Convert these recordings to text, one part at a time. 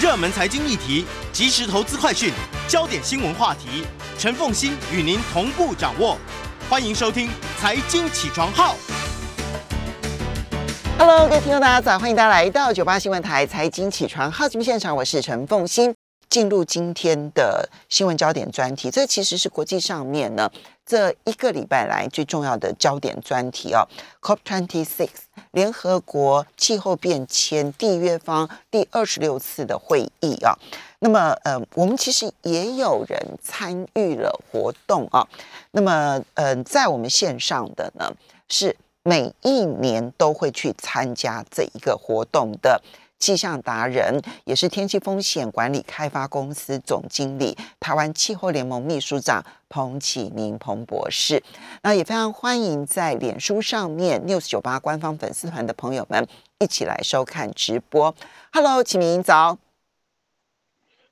热门财经议题、即时投资快讯、焦点新闻话题，陈凤欣与您同步掌握。欢迎收听《财经起床号》。Hello，各位听众大家早，欢迎大家来到九八新闻台《财经起床号》节目现场，我是陈凤欣。进入今天的新闻焦点专题，这其实是国际上面呢这一个礼拜来最重要的焦点专题哦。COP26 联合国气候变迁缔约方第二十六次的会议啊，那么呃，我们其实也有人参与了活动啊。那么呃，在我们线上的呢，是每一年都会去参加这一个活动的。气象达人，也是天气风险管理开发公司总经理，台湾气候联盟秘书长彭启明彭博士。那也非常欢迎在脸书上面 News 九八官方粉丝团的朋友们一起来收看直播。Hello，启明早。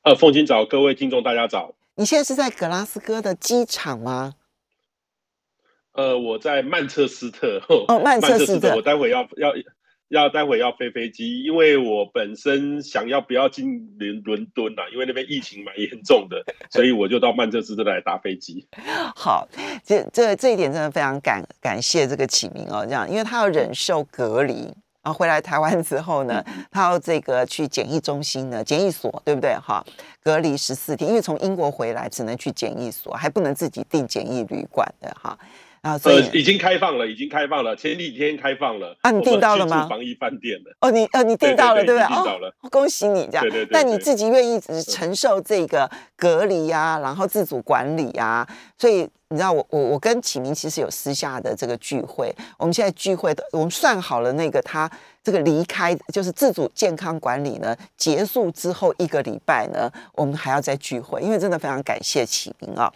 呃，凤金早，各位听众大家早。你现在是在格拉斯哥的机场吗？呃，我在曼彻斯特。哦，曼彻斯特，我待会要要。要待会要飞飞机，因为我本身想要不要进伦伦敦呐，因为那边疫情蛮严重的，所以我就到曼彻斯特来搭飞机。好，这这这一点真的非常感感谢这个启明哦，这样，因为他要忍受隔离，然后回来台湾之后呢，他要这个去检疫中心呢，检疫所对不对？哈，隔离十四天，因为从英国回来只能去检疫所，还不能自己订检疫旅馆的哈。啊，所以已经开放了，已经开放了，前几天开放了。啊，你订到了吗？防疫饭店的。哦，你呃，你订到了，对不对？订到了，恭喜你这样。对对对。但你自己愿意承受这个隔离呀，然后自主管理呀，所以你知道，我我我跟启明其实有私下的这个聚会。我们现在聚会的，我们算好了那个他这个离开就是自主健康管理呢结束之后一个礼拜呢，我们还要再聚会，因为真的非常感谢启明啊。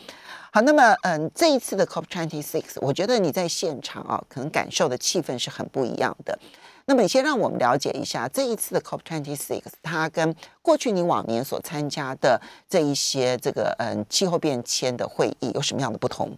好，那么嗯，这一次的 COP26，我觉得你在现场啊，可能感受的气氛是很不一样的。那么你先让我们了解一下这一次的 COP26，它跟过去你往年所参加的这一些这个嗯气候变迁的会议有什么样的不同？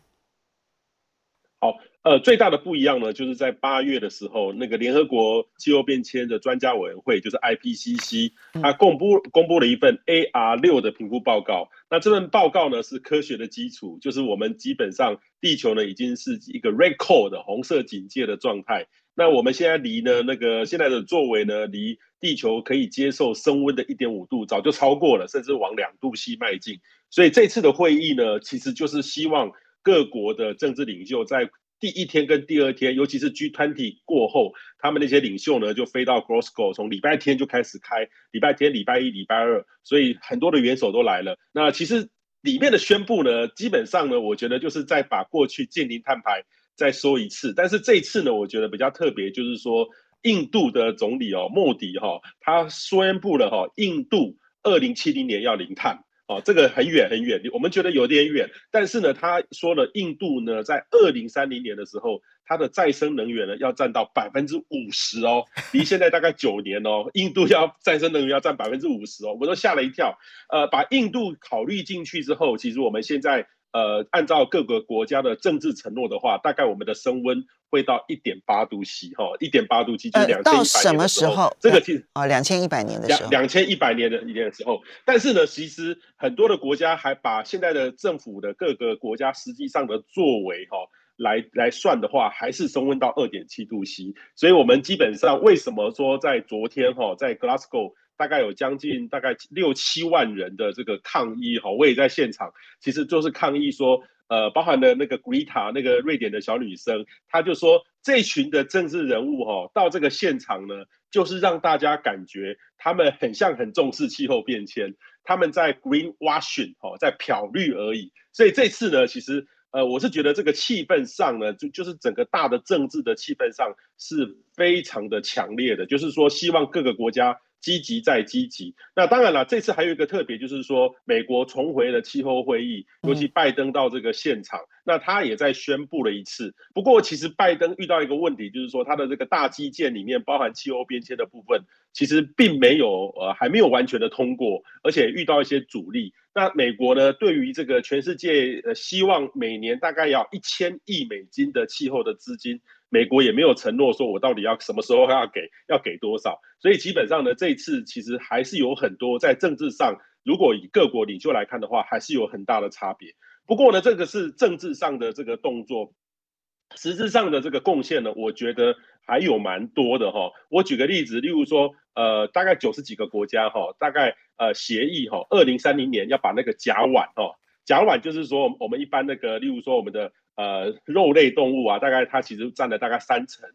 好。呃，最大的不一样呢，就是在八月的时候，那个联合国气候变迁的专家委员会，就是 IPCC，它公布公布了一份 AR 六的评估报告。那这份报告呢，是科学的基础，就是我们基本上地球呢已经是一个 red code 的红色警戒的状态。那我们现在离呢那个现在的作为呢，离地球可以接受升温的一点五度早就超过了，甚至往两度 C 迈进。所以这次的会议呢，其实就是希望各国的政治领袖在第一天跟第二天，尤其是 G20 过后，他们那些领袖呢就飞到 Glasgow，从礼拜天就开始开，礼拜天、礼拜一、礼拜二，所以很多的元首都来了。那其实里面的宣布呢，基本上呢，我觉得就是在把过去建零碳排再说一次。但是这一次呢，我觉得比较特别，就是说印度的总理哦，莫迪哈，他宣布了哈，印度二零七零年要零碳。哦，这个很远很远，我们觉得有点远。但是呢，他说了，印度呢，在二零三零年的时候，它的再生能源呢要占到百分之五十哦，离现在大概九年哦，印度要再生能源要占百分之五十哦，我都吓了一跳。呃，把印度考虑进去之后，其实我们现在。呃，按照各个国家的政治承诺的话，大概我们的升温会到一点八度 C 哈，一点八度 C 就是两千一百年的什么时候？这个啊，两千一百年的时候，两千一百年的一年的时候。但是呢，其实很多的国家还把现在的政府的各个国家实际上的作为哈来来算的话，还是升温到二点七度 C。所以我们基本上为什么说在昨天哈在 Glasgow。大概有将近大概六七万人的这个抗议哈，我也在现场，其实就是抗议说，呃，包含了那个 Greta 那个瑞典的小女生，她就说这群的政治人物哈，到这个现场呢，就是让大家感觉他们很像很重视气候变迁，他们在 green washing 哈，在漂绿而已。所以这次呢，其实呃，我是觉得这个气氛上呢，就就是整个大的政治的气氛上是非常的强烈的，就是说希望各个国家。积极再积极，那当然了，这次还有一个特别，就是说美国重回了气候会议，尤其拜登到这个现场，那他也在宣布了一次。不过，其实拜登遇到一个问题，就是说他的这个大基建里面包含气候变迁的部分，其实并没有呃还没有完全的通过，而且遇到一些阻力。那美国呢，对于这个全世界呃希望每年大概要一千亿美金的气候的资金。美国也没有承诺说我到底要什么时候要给要给多少，所以基本上呢，这一次其实还是有很多在政治上，如果以各国领袖来看的话，还是有很大的差别。不过呢，这个是政治上的这个动作，实质上的这个贡献呢，我觉得还有蛮多的哈。我举个例子，例如说，呃，大概九十几个国家哈，大概呃协议哈，二零三零年要把那个甲烷哈，甲烷就是说我们一般那个，例如说我们的呃肉类动物啊，大概它其实占了大概三成。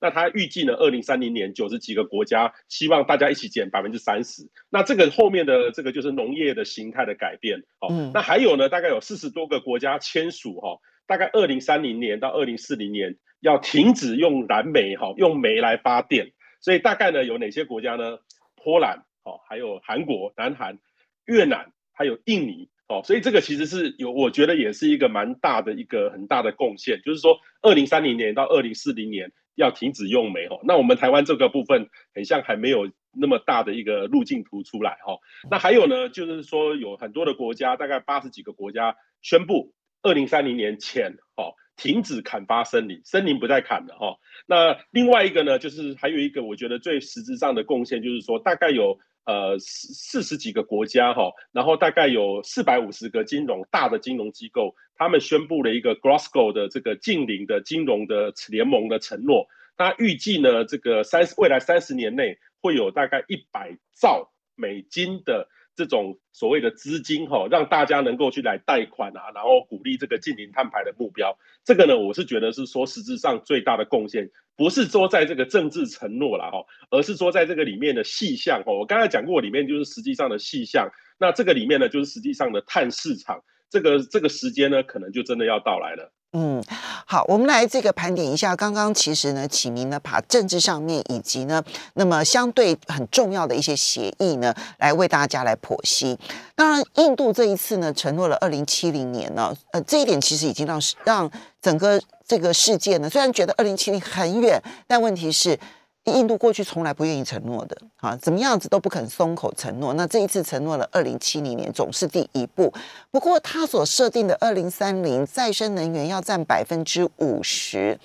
那它预计呢，二零三零年九十几个国家希望大家一起减百分之三十。那这个后面的这个就是农业的形态的改变哦。那还有呢，大概有四十多个国家签署哈，大概二零三零年到二零四零年要停止用燃煤哈，用煤来发电。所以大概呢有哪些国家呢？波兰哦，还有韩国、南韩、越南，还有印尼哦。所以这个其实是有，我觉得也是一个蛮大的一个很大的贡献，就是说二零三零年到二零四零年。要停止用煤哦，那我们台湾这个部分很像还没有那么大的一个路径图出来哈。那还有呢，就是说有很多的国家，大概八十几个国家宣布二零三零年前哦停止砍伐森林，森林不再砍了哈。那另外一个呢，就是还有一个我觉得最实质上的贡献，就是说大概有。呃，四四十几个国家哈，然后大概有四百五十个金融大的金融机构，他们宣布了一个 Glasgow 的这个近邻的金融的联盟的承诺。那预计呢，这个三未来三十年内会有大概一百兆美金的。这种所谓的资金哈，让大家能够去来贷款啊，然后鼓励这个近零碳排的目标。这个呢，我是觉得是说实质上最大的贡献，不是说在这个政治承诺了哈，而是说在这个里面的细项哈。我刚才讲过，里面就是实际上的细项。那这个里面呢，就是实际上的碳市场。这个这个时间呢，可能就真的要到来了。嗯，好，我们来这个盘点一下。刚刚其实呢，启明呢，把政治上面以及呢，那么相对很重要的一些协议呢，来为大家来剖析。当然，印度这一次呢，承诺了二零七零年呢，呃，这一点其实已经让让整个这个世界呢，虽然觉得二零七零很远，但问题是。印度过去从来不愿意承诺的，啊，怎么样子都不肯松口承诺。那这一次承诺了二零七零年，总是第一步。不过他所设定的二零三零再生能源要占百分之五十，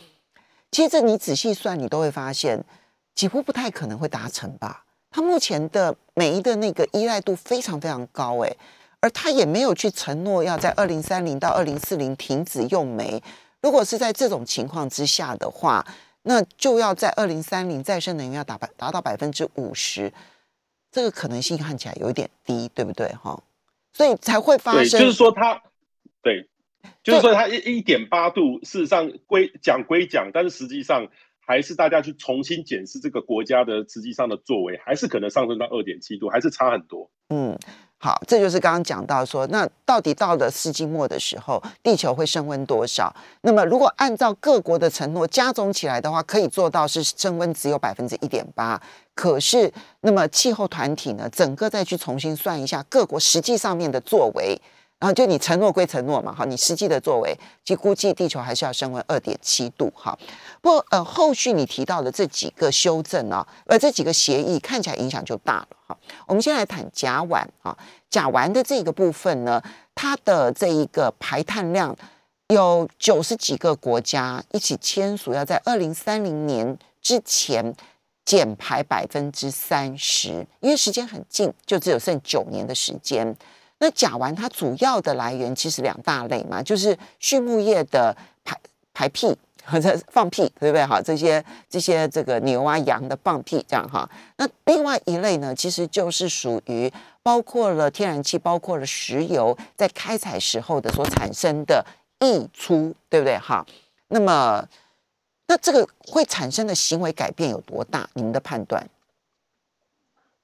其实你仔细算，你都会发现几乎不太可能会达成吧。他目前的煤的那个依赖度非常非常高，诶，而他也没有去承诺要在二零三零到二零四零停止用煤。如果是在这种情况之下的话，那就要在二零三零再生能源要达百达到百分之五十，这个可能性看起来有一点低，对不对？哈，所以才会发生。就是说它，对，就是说它一一点八度，事实上归讲归讲，但是实际上还是大家去重新检视这个国家的实际上的作为，还是可能上升到二点七度，还是差很多。嗯。好，这就是刚刚讲到说，那到底到了世纪末的时候，地球会升温多少？那么如果按照各国的承诺加总起来的话，可以做到是升温只有百分之一点八。可是，那么气候团体呢，整个再去重新算一下各国实际上面的作为。然后就你承诺归承诺嘛，哈，你实际的作为，即估计地球还是要升温二点七度，哈。不过呃，后续你提到的这几个修正啊，呃，这几个协议看起来影响就大了，哈。我们先来谈甲烷啊，甲烷的这个部分呢，它的这一个排碳量有九十几个国家一起签署，要在二零三零年之前减排百分之三十，因为时间很近，就只有剩九年的时间。那甲烷它主要的来源其实两大类嘛，就是畜牧业的排排屁或者放屁，对不对？哈，这些这些这个牛啊羊的放屁这样哈。那另外一类呢，其实就是属于包括了天然气，包括了石油在开采时候的所产生的溢出，对不对？哈。那么那这个会产生的行为改变有多大？你们的判断？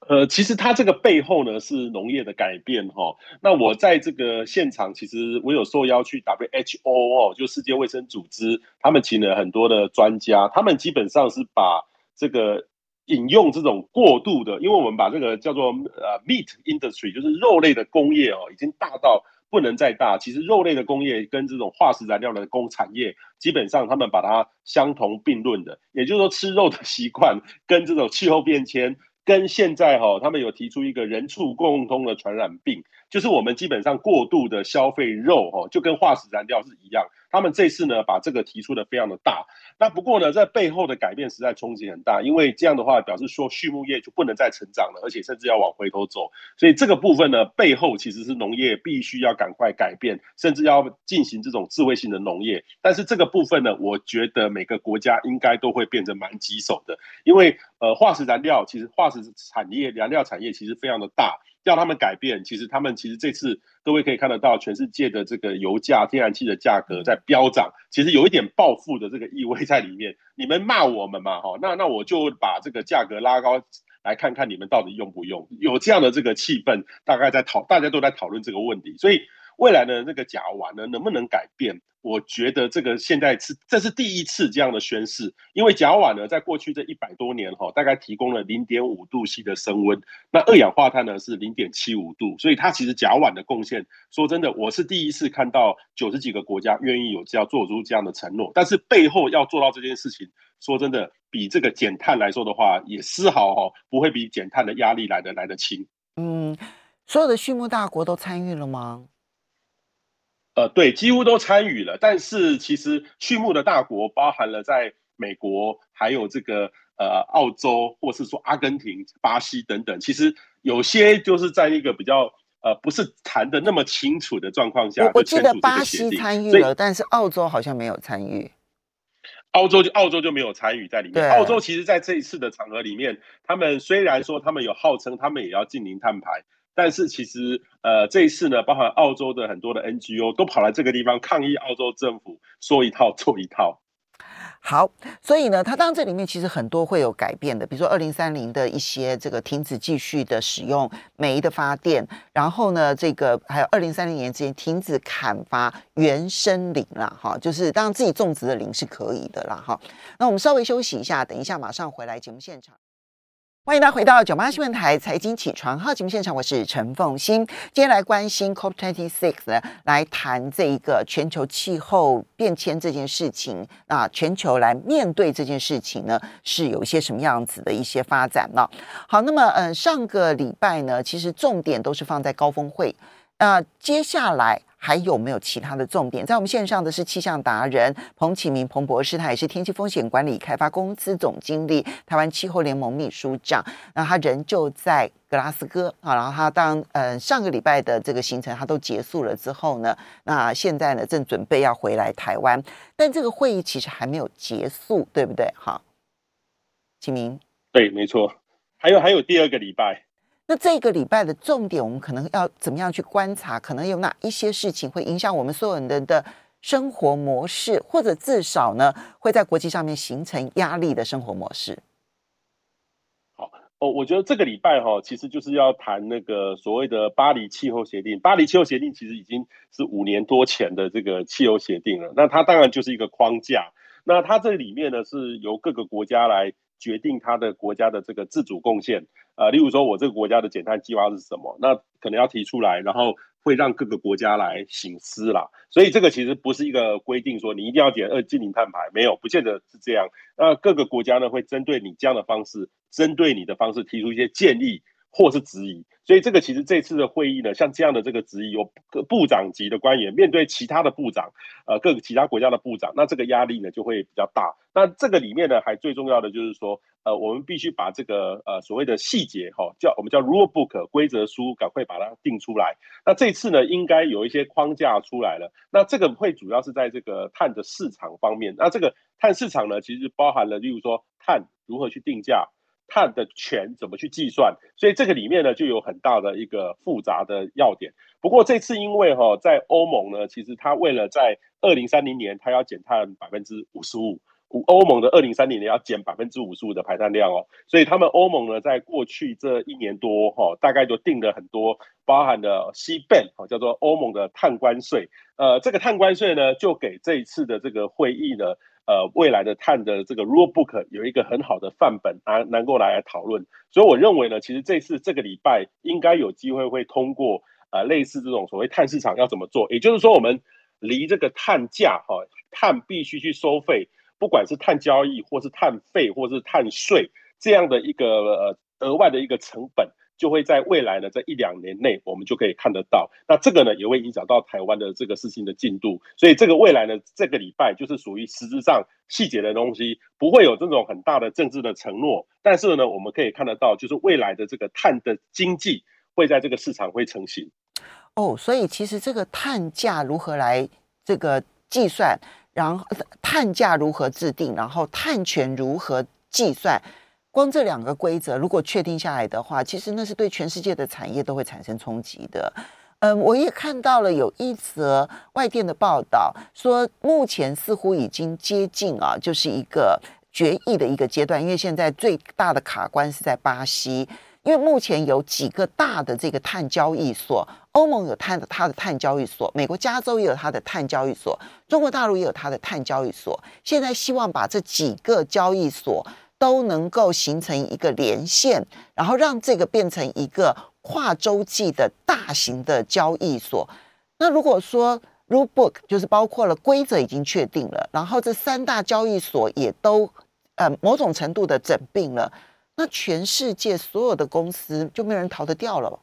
呃，其实它这个背后呢是农业的改变哈。那我在这个现场，其实我有受邀去 WHO 哦，就世界卫生组织，他们请了很多的专家，他们基本上是把这个引用这种过度的，因为我们把这个叫做呃 meat industry，就是肉类的工业哦，已经大到不能再大。其实肉类的工业跟这种化石燃料的工产业，基本上他们把它相同并论的，也就是说吃肉的习惯跟这种气候变迁。跟现在哈，他们有提出一个人畜共通的传染病，就是我们基本上过度的消费肉哦，就跟化石燃料是一样。他们这次呢，把这个提出的非常的大。那不过呢，在背后的改变实在冲击很大，因为这样的话表示说畜牧业就不能再成长了，而且甚至要往回头走。所以这个部分呢，背后其实是农业必须要赶快改变，甚至要进行这种智慧性的农业。但是这个部分呢，我觉得每个国家应该都会变得蛮棘手的，因为呃，化石燃料其实化石产业、燃料产业其实非常的大。要他们改变，其实他们其实这次各位可以看得到，全世界的这个油价、天然气的价格在飙涨，其实有一点报复的这个意味在里面。你们骂我们嘛，哈，那那我就把这个价格拉高，来看看你们到底用不用。有这样的这个气氛，大概在讨，大家都在讨论这个问题，所以。未来的那个甲烷呢，能不能改变？我觉得这个现在是这是第一次这样的宣誓，因为甲烷呢，在过去这一百多年哈，大概提供了零点五度 C 的升温，那二氧化碳呢是零点七五度，所以它其实甲烷的贡献，说真的，我是第一次看到九十几个国家愿意有这样做出这样的承诺，但是背后要做到这件事情，说真的，比这个减碳来说的话，也丝毫哈不会比减碳的压力来的来得轻。嗯，所有的畜牧大国都参与了吗？呃，对，几乎都参与了。但是其实畜牧的大国包含了在美国，还有这个呃澳洲，或是说阿根廷、巴西等等。其实有些就是在一个比较呃不是谈的那么清楚的状况下，我记得巴西参与了，但是澳洲好像没有参与。澳洲就澳洲就没有参与在里面。澳洲其实在这一次的场合里面，他们虽然说他们有号称他们也要进零碳排。但是其实，呃，这一次呢，包含澳洲的很多的 NGO 都跑来这个地方抗议，澳洲政府说一套做一套。好，所以呢，它当然这里面其实很多会有改变的，比如说二零三零的一些这个停止继续的使用煤的发电，然后呢，这个还有二零三零年之前停止砍伐原生林啦，哈，就是当然自己种植的林是可以的啦，哈。那我们稍微休息一下，等一下马上回来节目现场。欢迎大家回到九八新闻台财经起床号节目现场，我是陈凤欣。今天来关心 COP26 呢，来谈这一个全球气候变迁这件事情。那全球来面对这件事情呢，是有一些什么样子的一些发展呢？好，那么嗯，上个礼拜呢，其实重点都是放在高峰会。那接下来。还有没有其他的重点？在我们线上的是气象达人彭启明彭博士，他也是天气风险管理开发公司总经理，台湾气候联盟秘书长。那他人就在格拉斯哥啊，然后他当呃上个礼拜的这个行程他都结束了之后呢，那现在呢正准备要回来台湾，但这个会议其实还没有结束，对不对？好，启明，对，没错，还有还有第二个礼拜。那这个礼拜的重点，我们可能要怎么样去观察？可能有哪一些事情会影响我们所有人的生活模式，或者至少呢，会在国际上面形成压力的生活模式？好哦，我觉得这个礼拜哈，其实就是要谈那个所谓的巴黎气候协定。巴黎气候协定其实已经是五年多前的这个气候协定了。那它当然就是一个框架。那它这里面呢，是由各个国家来决定它的国家的这个自主贡献。呃，例如说，我这个国家的减碳计划是什么？那可能要提出来，然后会让各个国家来行思啦。所以这个其实不是一个规定，说你一定要减二近零碳排，没有，不见得是这样。那各个国家呢，会针对你这样的方式，针对你的方式提出一些建议或是质疑。所以这个其实这次的会议呢，像这样的这个质疑，有部长级的官员面对其他的部长，呃，各个其他国家的部长，那这个压力呢就会比较大。那这个里面呢，还最重要的就是说，呃，我们必须把这个呃所谓的细节哈，叫我们叫 rule book 规则书，赶快把它定出来。那这次呢，应该有一些框架出来了。那这个会主要是在这个碳的市场方面。那这个碳市场呢，其实包含了，例如说碳如何去定价。碳的权怎么去计算？所以这个里面呢，就有很大的一个复杂的要点。不过这次因为哈，在欧盟呢，其实它为了在二零三零年，它要减碳百分之五十五，欧盟的二零三零年要减百分之五十五的排碳量哦。所以他们欧盟呢，在过去这一年多哈，大概就定了很多，包含的西 ban，叫做欧盟的碳关税。呃，这个碳关税呢，就给这一次的这个会议呢。呃，未来的碳的这个 rule book 有一个很好的范本啊，能够来讨论。所以我认为呢，其实这次这个礼拜应该有机会会通过呃类似这种所谓碳市场要怎么做。也就是说，我们离这个碳价哈，碳必须去收费，不管是碳交易或是碳费或是碳税这样的一个呃额外的一个成本，就会在未来呢这一两年内，我们就可以看得到。那这个呢也会影响到台湾的这个事情的进度。所以这个未来呢，这个礼拜就是属于实质上细节的东西，不会有这种很大的政治的承诺。但是呢，我们可以看得到，就是未来的这个碳的经济会在这个市场会成型。哦，所以其实这个碳价如何来这个计算，然后碳价如何制定，然后碳权如何计算，光这两个规则如果确定下来的话，其实那是对全世界的产业都会产生冲击的。嗯，我也看到了有一则外电的报道，说目前似乎已经接近啊，就是一个决议的一个阶段，因为现在最大的卡关是在巴西。因为目前有几个大的这个碳交易所，欧盟有碳的它的碳交易所，美国加州也有它的碳交易所，中国大陆也有它的碳交易所。现在希望把这几个交易所都能够形成一个连线，然后让这个变成一个跨洲际的大型的交易所。那如果说 rule book 就是包括了规则已经确定了，然后这三大交易所也都呃某种程度的整并了。那全世界所有的公司就没有人逃得掉了。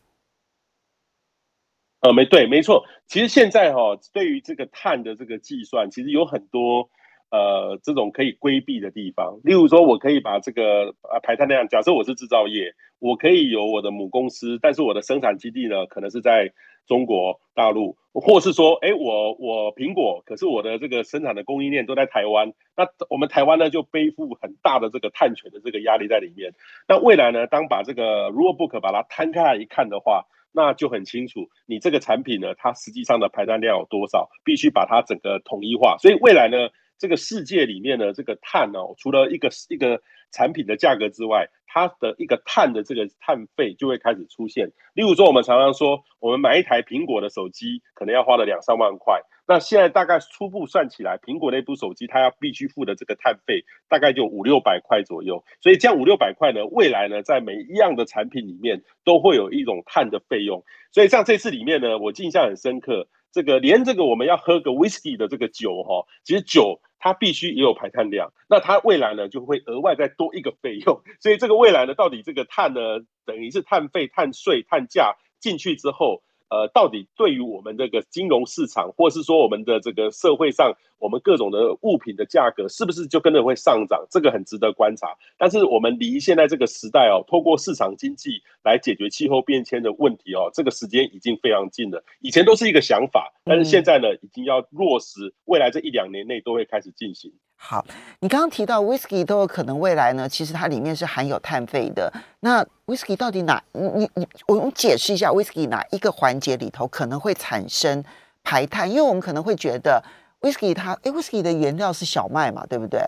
呃，没对，没错。其实现在哈，对于这个碳的这个计算，其实有很多呃这种可以规避的地方。例如说，我可以把这个啊排碳量，假设我是制造业，我可以有我的母公司，但是我的生产基地呢，可能是在。中国大陆，或是说，哎，我我苹果，可是我的这个生产的供应链都在台湾，那我们台湾呢就背负很大的这个碳权的这个压力在里面。那未来呢，当把这个 rule book 把它摊开来一看的话，那就很清楚，你这个产品呢，它实际上的排碳量有多少，必须把它整个统一化。所以未来呢，这个世界里面的这个碳呢，除了一个一个。产品的价格之外，它的一个碳的这个碳费就会开始出现。例如说，我们常常说，我们买一台苹果的手机，可能要花了两三万块。那现在大概初步算起来，苹果那部手机它要必须付的这个碳费，大概就五六百块左右。所以这样五六百块呢，未来呢，在每一样的产品里面都会有一种碳的费用。所以像这次里面呢，我印象很深刻，这个连这个我们要喝个 whisky 的这个酒哈，其实酒。它必须也有排碳量，那它未来呢就会额外再多一个费用，所以这个未来呢，到底这个碳呢，等于是碳费、碳税、碳价进去之后。呃，到底对于我们这个金融市场，或是说我们的这个社会上，我们各种的物品的价格，是不是就跟着会上涨？这个很值得观察。但是我们离现在这个时代哦，透过市场经济来解决气候变迁的问题哦，这个时间已经非常近了。以前都是一个想法，但是现在呢，已经要落实，未来这一两年内都会开始进行。好，你刚刚提到 whisky 都有可能未来呢，其实它里面是含有碳费的。那 whisky 到底哪？你你你，我们解释一下 whisky 哪一个环节里头可能会产生排碳？因为我们可能会觉得 whisky 它，哎，whisky 的原料是小麦嘛，对不对？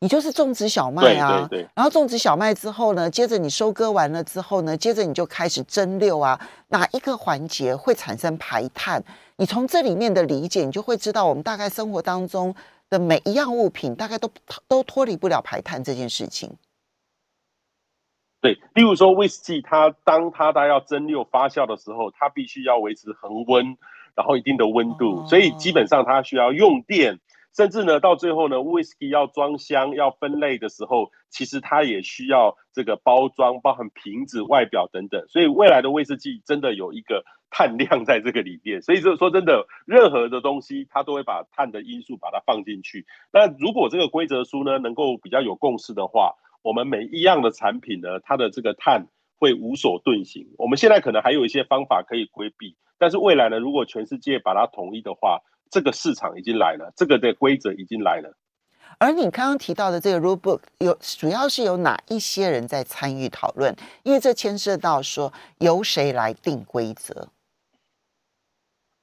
你就是种植小麦啊，对对。然后种植小麦之后呢，接着你收割完了之后呢，接着你就开始蒸馏啊，哪一个环节会产生排碳？你从这里面的理解，你就会知道我们大概生活当中。的每一样物品大概都都脱离不了排碳这件事情。对，例如说威士忌，它当它它要蒸馏发酵的时候，它必须要维持恒温，然后一定的温度，所以基本上它需要用电。甚至呢，到最后呢，whisky 要装箱、要分类的时候，其实它也需要这个包装，包含瓶子、外表等等。所以未来的威士忌真的有一个碳量在这个里面。所以就说真的，任何的东西它都会把碳的因素把它放进去。那如果这个规则书呢能够比较有共识的话，我们每一样的产品呢，它的这个碳会无所遁形。我们现在可能还有一些方法可以规避，但是未来呢，如果全世界把它统一的话，这个市场已经来了，这个的规则已经来了。而你刚刚提到的这个 rule book 有主要是有哪一些人在参与讨论？因为这牵涉到说由谁来定规则。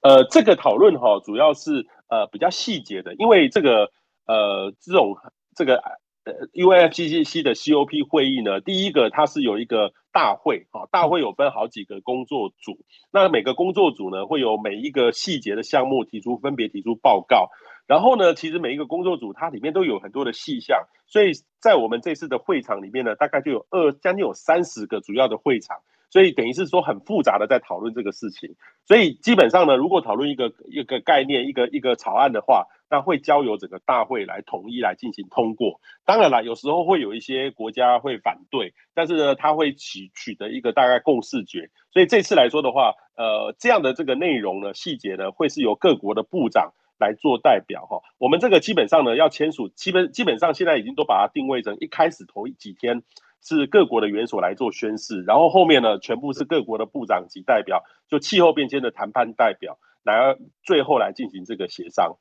呃，这个讨论哈，主要是呃比较细节的，因为这个呃这种这个。呃，UFCCC 的 COP 会议呢，第一个它是有一个大会，啊，大会有分好几个工作组，那每个工作组呢会有每一个细节的项目提出分别提出报告，然后呢，其实每一个工作组它里面都有很多的细项，所以在我们这次的会场里面呢，大概就有二将近有三十个主要的会场，所以等于是说很复杂的在讨论这个事情。所以基本上呢，如果讨论一个一个概念、一个一个草案的话，那会交由整个大会来统一来进行通过。当然了，有时候会有一些国家会反对，但是呢，他会取取得一个大概共识决。所以这次来说的话，呃，这样的这个内容呢，细节呢，会是由各国的部长来做代表哈。我们这个基本上呢，要签署，基本基本上现在已经都把它定位成一开始头几天。是各国的元首来做宣誓，然后后面呢，全部是各国的部长级代表，就气候变迁的谈判代表，来最后来进行这个协商。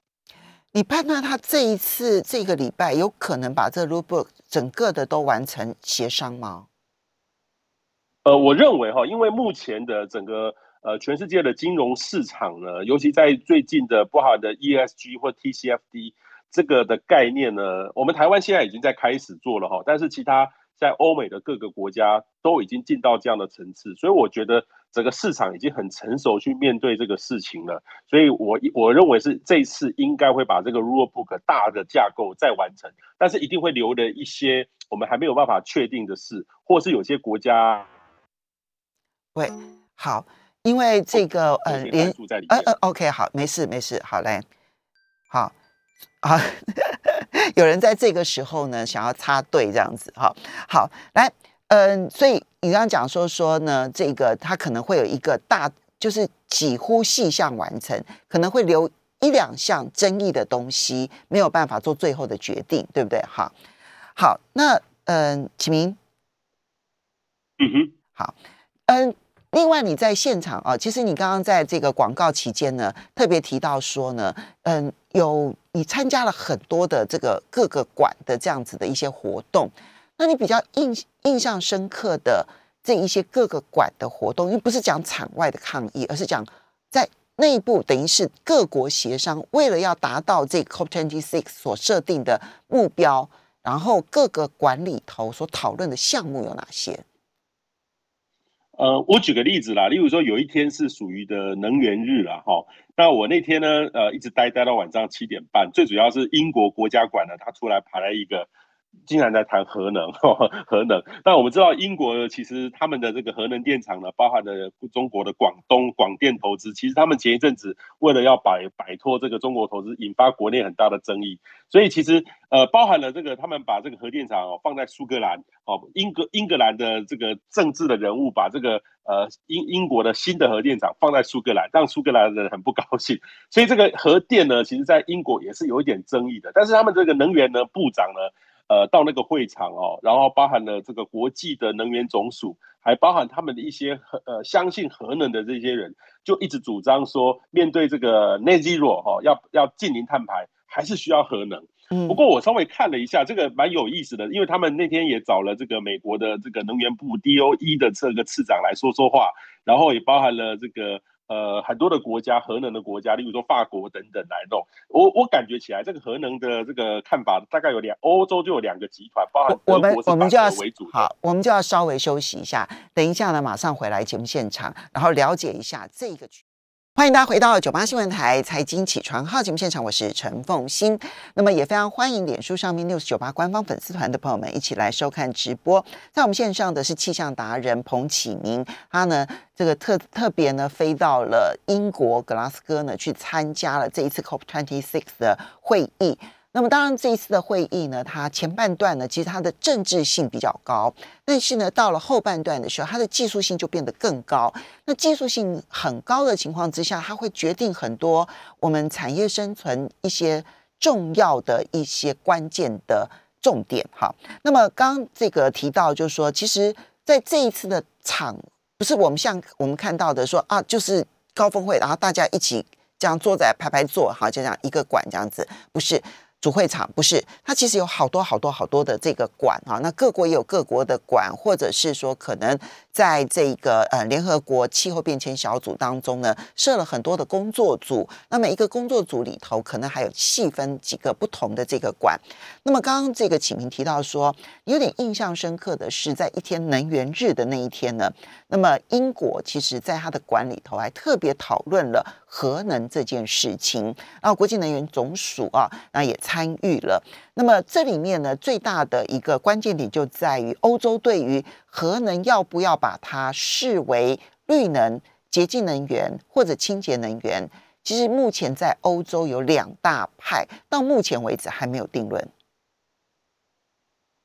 你判断他这一次这个礼拜有可能把这 rule book 整个的都完成协商吗？呃，我认为哈，因为目前的整个呃全世界的金融市场呢，尤其在最近的不好的 ESG 或 TCFD 这个的概念呢，我们台湾现在已经在开始做了哈，但是其他。在欧美的各个国家都已经进到这样的层次，所以我觉得整个市场已经很成熟去面对这个事情了。所以，我我认为是这一次应该会把这个 rule book 大的架构再完成，但是一定会留了一些我们还没有办法确定的事，或是有些国家。喂，好，因为这个呃连呃呃 OK 好，没事没事，好嘞，好。啊，有人在这个时候呢，想要插队这样子，哈，好，来，嗯，所以你刚刚讲说说呢，这个他可能会有一个大，就是几乎细项完成，可能会留一两项争议的东西，没有办法做最后的决定，对不对？哈，好，那嗯，启明，嗯哼，好，嗯。另外，你在现场啊，其实你刚刚在这个广告期间呢，特别提到说呢，嗯，有你参加了很多的这个各个馆的这样子的一些活动，那你比较印印象深刻的这一些各个馆的活动，因为不是讲场外的抗议，而是讲在内部，等于是各国协商，为了要达到这 COP26 所设定的目标，然后各个馆里头所讨论的项目有哪些？呃，我举个例子啦，例如说有一天是属于的能源日啦哈，那我那天呢，呃，一直待待到晚上七点半，最主要是英国国家馆呢，他出来排了一个。竟然在谈核能，核能。但我们知道，英国其实他们的这个核能电厂呢，包含了中国的广东广电投资。其实他们前一阵子为了要摆摆脱这个中国投资，引发国内很大的争议。所以其实呃，包含了这个，他们把这个核电厂哦放在苏格兰，哦英格英格兰的这个政治的人物把这个呃英英国的新的核电厂放在苏格兰，让苏格兰人很不高兴。所以这个核电呢，其实在英国也是有一点争议的。但是他们这个能源呢部长呢。呃，到那个会场哦，然后包含了这个国际的能源总署，还包含他们的一些核呃相信核能的这些人，就一直主张说，面对这个 net zero 哈，要要近零碳排，还是需要核能。嗯，不过我稍微看了一下，这个蛮有意思的，因为他们那天也找了这个美国的这个能源部 DOE 的这个次长来说说话，然后也包含了这个。呃，很多的国家，核能的国家，例如说法国等等来弄。我我感觉起来，这个核能的这个看法大概有两，欧洲就有两个集团，包含我们我们就要为主。好，我们就要稍微休息一下，等一下呢，马上回来节目现场，然后了解一下这个区。欢迎大家回到九八新闻台财经起床号节目现场，我是陈凤欣。那么也非常欢迎脸书上面六十九八官方粉丝团的朋友们一起来收看直播。在我们线上的是气象达人彭启明，他呢这个特特别呢飞到了英国格拉斯哥呢去参加了这一次 COP twenty six 的会议。那么当然，这一次的会议呢，它前半段呢，其实它的政治性比较高，但是呢，到了后半段的时候，它的技术性就变得更高。那技术性很高的情况之下，它会决定很多我们产业生存一些重要的一些关键的重点。哈，那么刚这个提到，就是说，其实在这一次的场，不是我们像我们看到的说啊，就是高峰会，然后大家一起这样坐在排排坐，哈，就这样一个馆这样子，不是。主会场不是，它其实有好多好多好多的这个馆啊，那各国也有各国的馆，或者是说可能在这个呃联合国气候变迁小组当中呢，设了很多的工作组，那每一个工作组里头可能还有细分几个不同的这个馆。那么刚刚这个启明提到说，有点印象深刻的是，在一天能源日的那一天呢，那么英国其实在它的馆里头还特别讨论了核能这件事情，然后国际能源总署啊，那也。参与了。那么这里面呢，最大的一个关键点就在于欧洲对于核能要不要把它视为绿能、洁净能源或者清洁能源。其实目前在欧洲有两大派，到目前为止还没有定论。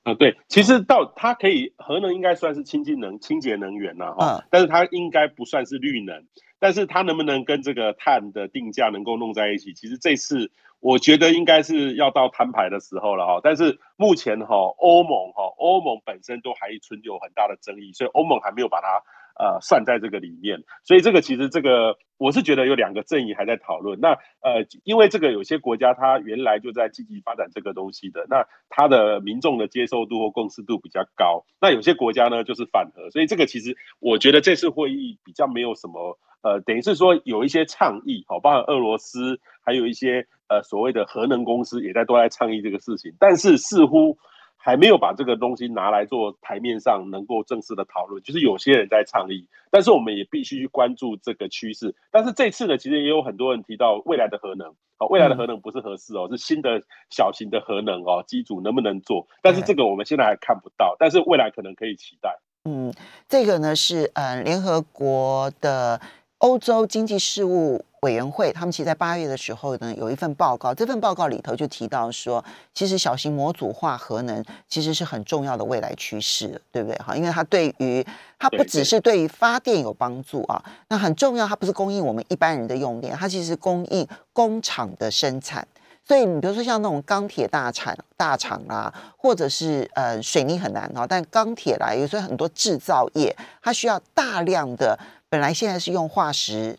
啊，对，其实到它可以核能应该算是清洁能、清洁能源呐，哈，但是它应该不算是绿能。但是它能不能跟这个碳的定价能够弄在一起？其实这次我觉得应该是要到摊牌的时候了哈。但是目前哈，欧盟哈，欧盟本身都还存有很大的争议，所以欧盟还没有把它。呃，算在这个里面，所以这个其实这个我是觉得有两个阵营还在讨论。那呃，因为这个有些国家它原来就在积极发展这个东西的，那它的民众的接受度或共识度比较高。那有些国家呢就是反核，所以这个其实我觉得这次会议比较没有什么呃，等于是说有一些倡议，好，包括俄罗斯还有一些呃所谓的核能公司也在都在倡议这个事情，但是似乎。还没有把这个东西拿来做台面上能够正式的讨论，就是有些人在倡议，但是我们也必须去关注这个趋势。但是这次呢，其实也有很多人提到未来的核能，哦，未来的核能不是核四哦，是新的小型的核能哦，机组能不能做？但是这个我们现在还看不到，但是未来可能可以期待。嗯，这个呢是呃联合国的欧洲经济事务。委员会他们其实在八月的时候呢，有一份报告，这份报告里头就提到说，其实小型模组化核能其实是很重要的未来趋势，对不对？哈，因为它对于它不只是对于发电有帮助啊，那很重要，它不是供应我们一般人的用电，它其实供应工厂的生产。所以你比如说像那种钢铁大厂大厂啦，或者是呃水泥很难啊，但钢铁啦，有时候很多制造业它需要大量的，本来现在是用化石。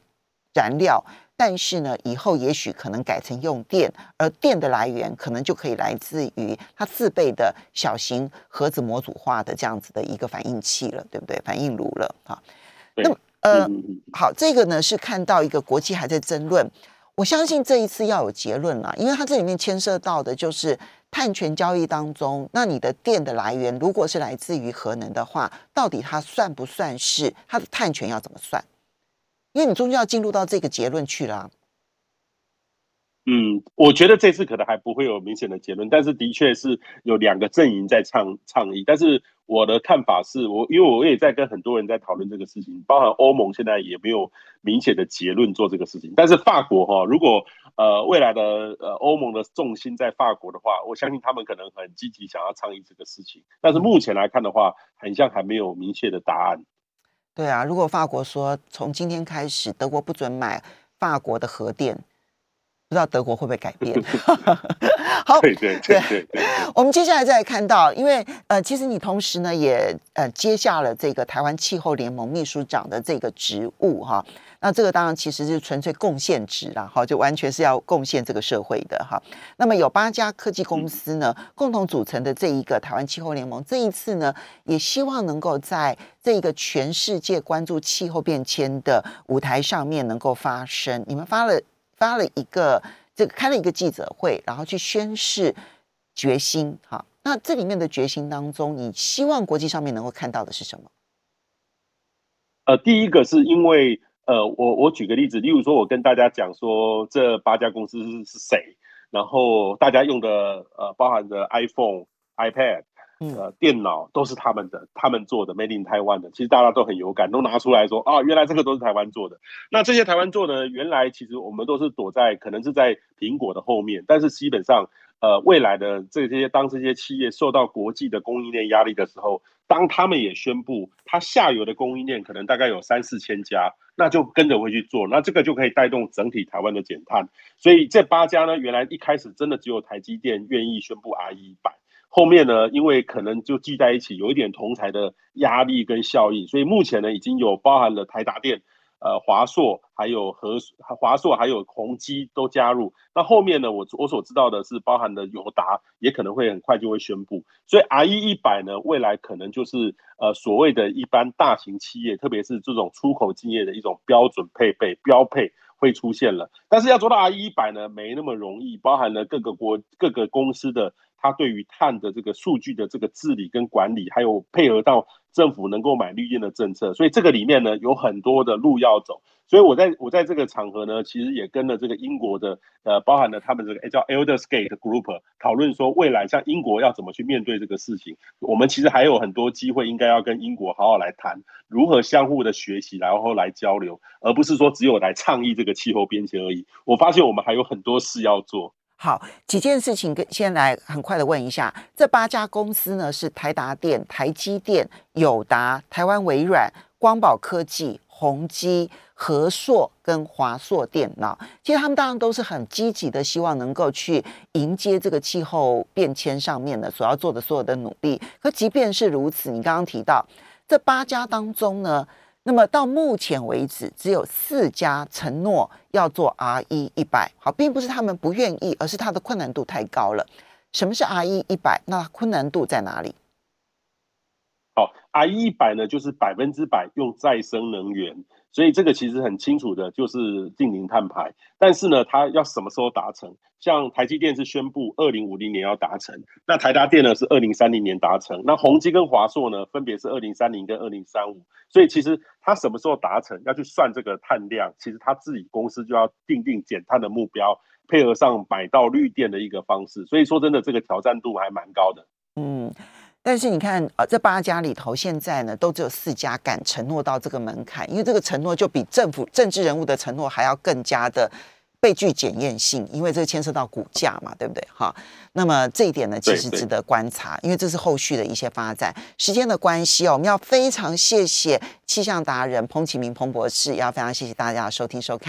燃料，但是呢，以后也许可能改成用电，而电的来源可能就可以来自于它自备的小型核子模组化的这样子的一个反应器了，对不对？反应炉了啊。那么呃，好，这个呢是看到一个国际还在争论，我相信这一次要有结论了，因为它这里面牵涉到的就是碳权交易当中，那你的电的来源如果是来自于核能的话，到底它算不算是它的碳权要怎么算？因为你终究要进入到这个结论去了。嗯，我觉得这次可能还不会有明显的结论，但是的确是有两个阵营在倡倡议。但是我的看法是，我因为我也在跟很多人在讨论这个事情，包含欧盟现在也没有明显的结论做这个事情。但是法国哈，如果呃未来的呃欧盟的重心在法国的话，我相信他们可能很积极想要倡议这个事情。但是目前来看的话，很像还没有明确的答案。对啊，如果法国说从今天开始德国不准买法国的核电，不知道德国会不会改变？好，对对对对。我们接下来再来看到，因为呃，其实你同时呢也呃接下了这个台湾气候联盟秘书长的这个职务哈。那这个当然其实是纯粹贡献值啦，哈，就完全是要贡献这个社会的哈。那么有八家科技公司呢，共同组成的这一个台湾气候联盟，这一次呢，也希望能够在这一个全世界关注气候变迁的舞台上面能够发声。你们发了发了一个这个开了一个记者会，然后去宣誓决心哈。那这里面的决心当中，你希望国际上面能够看到的是什么？呃，第一个是因为。呃，我我举个例子，例如说，我跟大家讲说，这八家公司是谁，然后大家用的呃，包含的 iPhone、iPad，呃，电脑都是他们的，他们做的，Made in Taiwan 的，其实大家都很有感，都拿出来说啊，原来这个都是台湾做的。那这些台湾做的，原来其实我们都是躲在可能是在苹果的后面，但是基本上。呃，未来的这些当这些企业受到国际的供应链压力的时候，当他们也宣布，它下游的供应链可能大概有三四千家，那就跟着会去做，那这个就可以带动整体台湾的减碳。所以这八家呢，原来一开始真的只有台积电愿意宣布 R 一百，后面呢，因为可能就聚在一起，有一点同台的压力跟效应，所以目前呢，已经有包含了台达电。呃，华硕还有和华硕还有宏基都加入。那后面呢？我我所知道的是，包含的友达也可能会很快就会宣布。所以 R E 一百呢，未来可能就是呃所谓的一般大型企业，特别是这种出口经业的一种标准配备标配会出现了。但是要做到 R E 一百呢，没那么容易，包含了各个国各个公司的它对于碳的这个数据的这个治理跟管理，还有配合到政府能够买绿电的政策，所以这个里面呢有很多的路要走。所以我在我在这个场合呢，其实也跟了这个英国的呃，包含了他们这个叫 Eldersgate Group 讨论说，未来像英国要怎么去面对这个事情。我们其实还有很多机会，应该要跟英国好好来谈如何相互的学习，然后来交流，而不是说只有来倡议这个气候变迁而已。我发现我们还有很多事要做。好，几件事情跟先来很快的问一下，这八家公司呢是台达电、台积电、友达、台湾微软、光宝科技。宏基、和硕跟华硕电脑，其实他们当然都是很积极的，希望能够去迎接这个气候变迁上面的所要做的所有的努力。可即便是如此，你刚刚提到这八家当中呢，那么到目前为止，只有四家承诺要做 R 一一百。好，并不是他们不愿意，而是它的困难度太高了。什么是 R 一一百？那困难度在哪里？好，I 一百呢，就是百分之百用再生能源，所以这个其实很清楚的，就是近零碳排。但是呢，它要什么时候达成？像台积电是宣布二零五零年要达成，那台达电呢是二零三零年达成，那宏基跟华硕呢分别是二零三零跟二零三五。所以其实它什么时候达成，要去算这个碳量，其实它自己公司就要定定减碳的目标，配合上买到绿电的一个方式。所以说真的，这个挑战度还蛮高的。嗯。但是你看，呃，这八家里头，现在呢，都只有四家敢承诺到这个门槛，因为这个承诺就比政府政治人物的承诺还要更加的被具检验性，因为这牵涉到股价嘛，对不对？哈，那么这一点呢，其实值得观察，因为这是后续的一些发展。时间的关系哦，我们要非常谢谢气象达人彭启明彭博士，也要非常谢谢大家的收听收看。